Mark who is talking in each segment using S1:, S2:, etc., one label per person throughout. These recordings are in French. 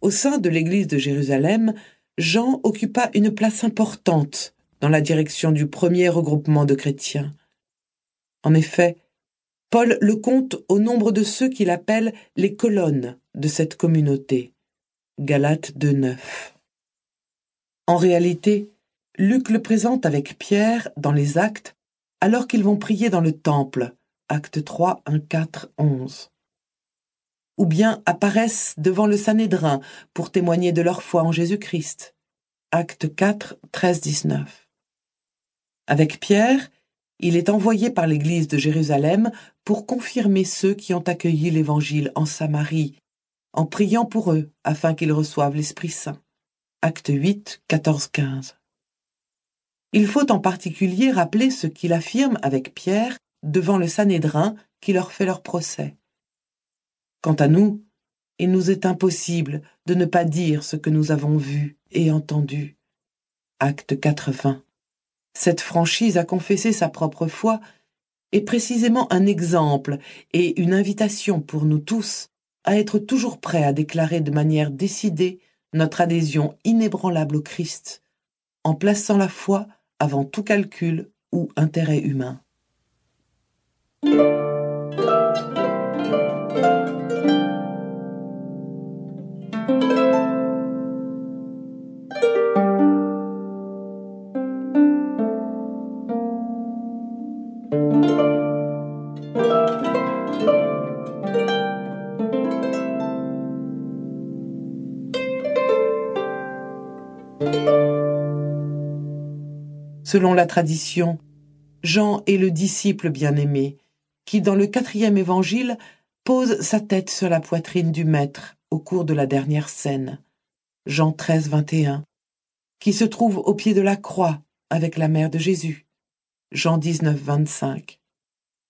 S1: Au sein de l'Église de Jérusalem, Jean occupa une place importante dans la direction du premier regroupement de chrétiens. En effet, Paul le compte au nombre de ceux qu'il appelle les colonnes de cette communauté. Galates 2.9. En réalité, Luc le présente avec Pierre dans les actes alors qu'ils vont prier dans le temple. Acte 3, 1, 4, 11. Ou bien apparaissent devant le Sanhédrin pour témoigner de leur foi en Jésus-Christ. Acte 4, 13, 19. Avec Pierre, il est envoyé par l'Église de Jérusalem pour confirmer ceux qui ont accueilli l'Évangile en Samarie, en priant pour eux afin qu'ils reçoivent l'Esprit Saint. Acte 8, 14, 15. Il faut en particulier rappeler ce qu'il affirme avec Pierre devant le Sanhédrin qui leur fait leur procès. Quant à nous, il nous est impossible de ne pas dire ce que nous avons vu et entendu. Acte 80. Cette franchise à confesser sa propre foi est précisément un exemple et une invitation pour nous tous à être toujours prêts à déclarer de manière décidée notre adhésion inébranlable au Christ, en plaçant la foi avant tout calcul ou intérêt humain. Selon la tradition, Jean est le disciple bien-aimé, qui dans le quatrième évangile pose sa tête sur la poitrine du Maître au cours de la dernière scène, Jean 13, 21, qui se trouve au pied de la croix avec la mère de Jésus, Jean 19, 25,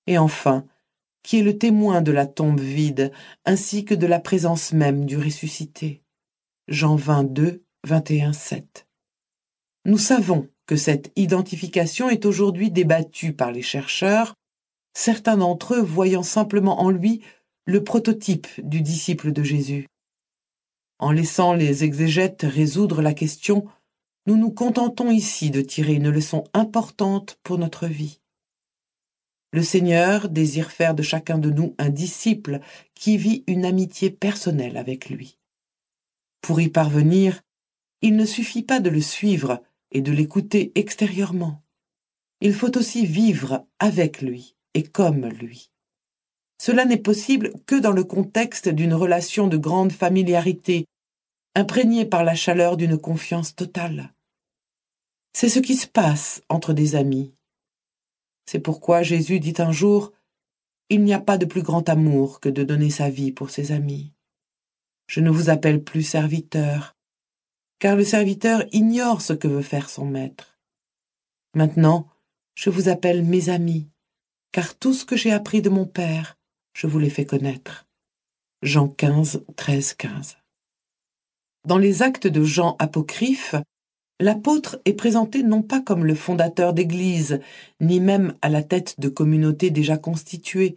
S1: et enfin, qui est le témoin de la tombe vide ainsi que de la présence même du ressuscité, Jean 22, 21, 7. Nous savons cette identification est aujourd'hui débattue par les chercheurs, certains d'entre eux voyant simplement en lui le prototype du disciple de Jésus. En laissant les exégètes résoudre la question, nous nous contentons ici de tirer une leçon importante pour notre vie. Le Seigneur désire faire de chacun de nous un disciple qui vit une amitié personnelle avec lui. Pour y parvenir, il ne suffit pas de le suivre et de l'écouter extérieurement. Il faut aussi vivre avec lui et comme lui. Cela n'est possible que dans le contexte d'une relation de grande familiarité, imprégnée par la chaleur d'une confiance totale. C'est ce qui se passe entre des amis. C'est pourquoi Jésus dit un jour Il n'y a pas de plus grand amour que de donner sa vie pour ses amis. Je ne vous appelle plus serviteur, car le serviteur ignore ce que veut faire son maître. Maintenant, je vous appelle mes amis, car tout ce que j'ai appris de mon Père, je vous l'ai fait connaître. Jean 15, 13, 15. Dans les actes de Jean apocryphe, l'apôtre est présenté non pas comme le fondateur d'Église, ni même à la tête de communautés déjà constituées,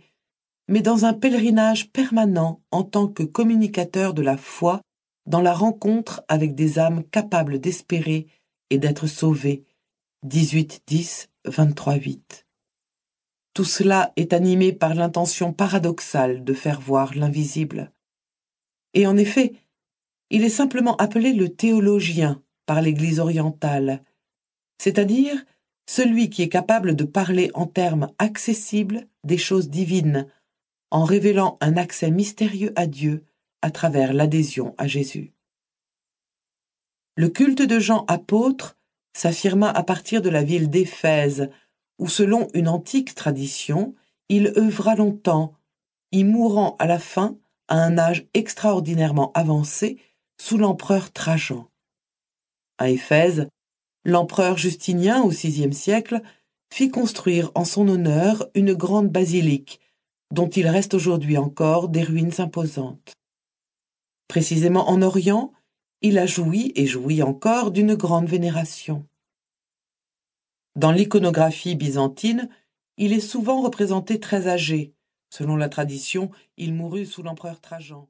S1: mais dans un pèlerinage permanent en tant que communicateur de la foi dans la rencontre avec des âmes capables d'espérer et d'être sauvées. 18 10 23 8. Tout cela est animé par l'intention paradoxale de faire voir l'invisible. Et en effet, il est simplement appelé le théologien par l'Église orientale, c'est-à-dire celui qui est capable de parler en termes accessibles des choses divines, en révélant un accès mystérieux à Dieu à travers l'adhésion à Jésus. Le culte de Jean apôtre s'affirma à partir de la ville d'Éphèse, où selon une antique tradition, il œuvra longtemps, y mourant à la fin à un âge extraordinairement avancé sous l'empereur Trajan. À Éphèse, l'empereur Justinien au VIe siècle fit construire en son honneur une grande basilique, dont il reste aujourd'hui encore des ruines imposantes. Précisément en Orient, il a joui et jouit encore d'une grande vénération. Dans l'iconographie byzantine, il est souvent représenté très âgé. Selon la tradition, il mourut sous l'empereur Trajan.